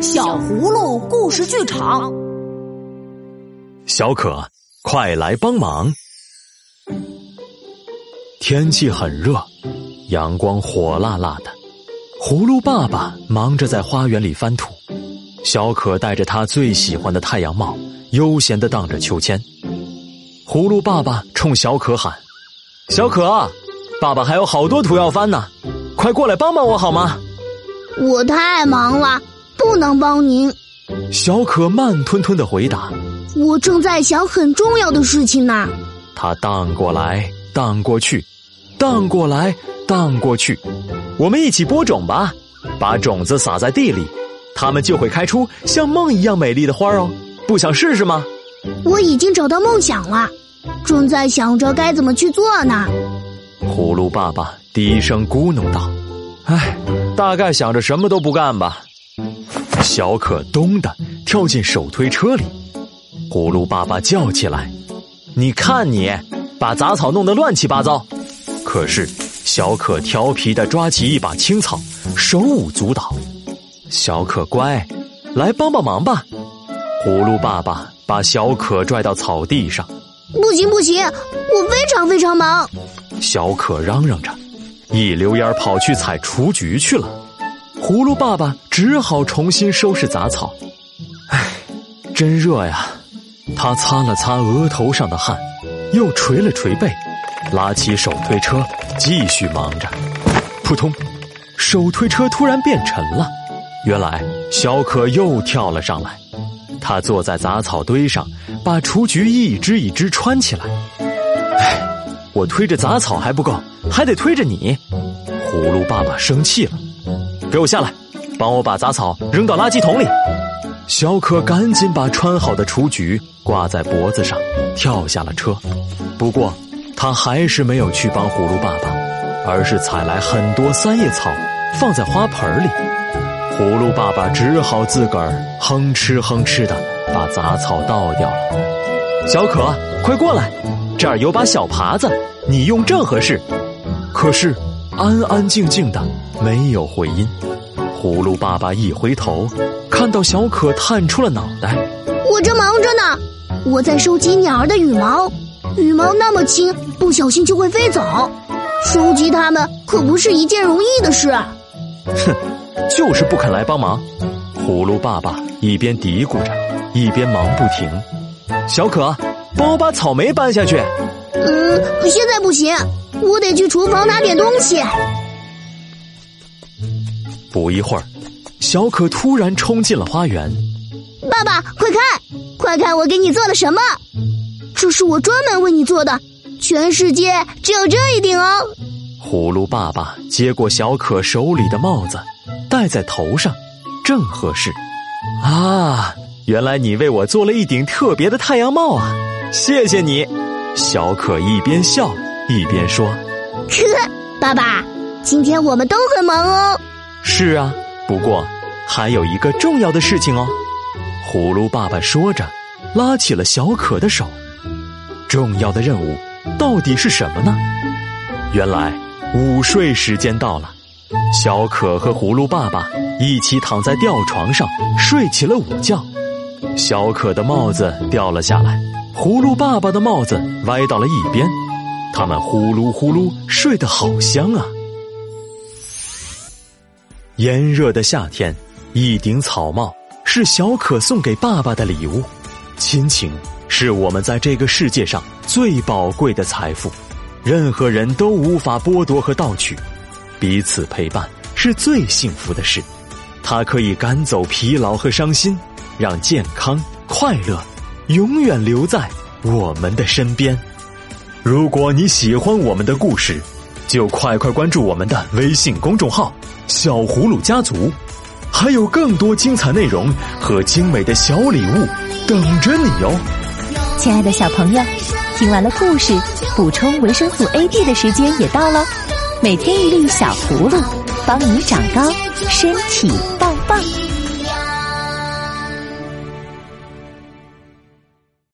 小葫芦故事剧场，小可，快来帮忙！天气很热，阳光火辣辣的。葫芦爸爸忙着在花园里翻土，小可戴着他最喜欢的太阳帽，悠闲的荡着秋千。葫芦爸爸冲小可喊：“小可，爸爸还有好多土要翻呢，快过来帮帮我好吗？”我太忙了，不能帮您。小可慢吞吞的回答：“我正在想很重要的事情呢。”他荡过来，荡过去，荡过来，荡过去。我们一起播种吧，把种子撒在地里，它们就会开出像梦一样美丽的花哦。不想试试吗？我已经找到梦想了，正在想着该怎么去做呢。葫芦爸爸低声咕哝道：“唉。”大概想着什么都不干吧，小可咚的跳进手推车里，葫芦爸爸叫起来：“你看你，把杂草弄得乱七八糟！”可是小可调皮的抓起一把青草，手舞足蹈。小可乖，来帮帮忙吧！葫芦爸爸把小可拽到草地上。不行不行，我非常非常忙！小可嚷嚷着。一溜烟跑去采雏菊去了，葫芦爸爸只好重新收拾杂草。唉，真热呀！他擦了擦额头上的汗，又捶了捶背，拉起手推车继续忙着。扑通，手推车突然变沉了。原来小可又跳了上来，他坐在杂草堆上，把雏菊一只一只穿起来。唉。我推着杂草还不够，还得推着你。葫芦爸爸生气了，给我下来，帮我把杂草扔到垃圾桶里。小可赶紧把穿好的雏菊挂在脖子上，跳下了车。不过，他还是没有去帮葫芦爸爸，而是采来很多三叶草，放在花盆里。葫芦爸爸只好自个儿哼哧哼哧的把杂草倒掉了。小可，快过来！这儿有把小耙子，你用正合适。可是，安安静静的，没有回音。葫芦爸爸一回头，看到小可探出了脑袋。我正忙着呢，我在收集鸟儿的羽毛，羽毛那么轻，不小心就会飞走。收集它们可不是一件容易的事。哼，就是不肯来帮忙。葫芦爸爸一边嘀咕着，一边忙不停。小可。帮我把草莓搬下去。嗯，现在不行，我得去厨房拿点东西。不一会儿，小可突然冲进了花园。爸爸，快看，快看，我给你做了什么？这是我专门为你做的，全世界只有这一顶哦。葫芦爸爸接过小可手里的帽子，戴在头上，正合适。啊，原来你为我做了一顶特别的太阳帽啊！谢谢你，小可一边笑一边说：“呵，爸爸，今天我们都很忙哦。”是啊，不过还有一个重要的事情哦。葫芦爸爸说着，拉起了小可的手。重要的任务到底是什么呢？原来午睡时间到了，小可和葫芦爸爸一起躺在吊床上睡起了午觉。小可的帽子掉了下来。葫芦爸爸的帽子歪到了一边，他们呼噜呼噜睡得好香啊。炎热的夏天，一顶草帽是小可送给爸爸的礼物。亲情是我们在这个世界上最宝贵的财富，任何人都无法剥夺和盗取。彼此陪伴是最幸福的事，它可以赶走疲劳和伤心，让健康快乐。永远留在我们的身边。如果你喜欢我们的故事，就快快关注我们的微信公众号“小葫芦家族”，还有更多精彩内容和精美的小礼物等着你哦！亲爱的小朋友，听完了故事，补充维生素 A、D 的时间也到了。每天一粒小葫芦，帮你长高，身体棒棒。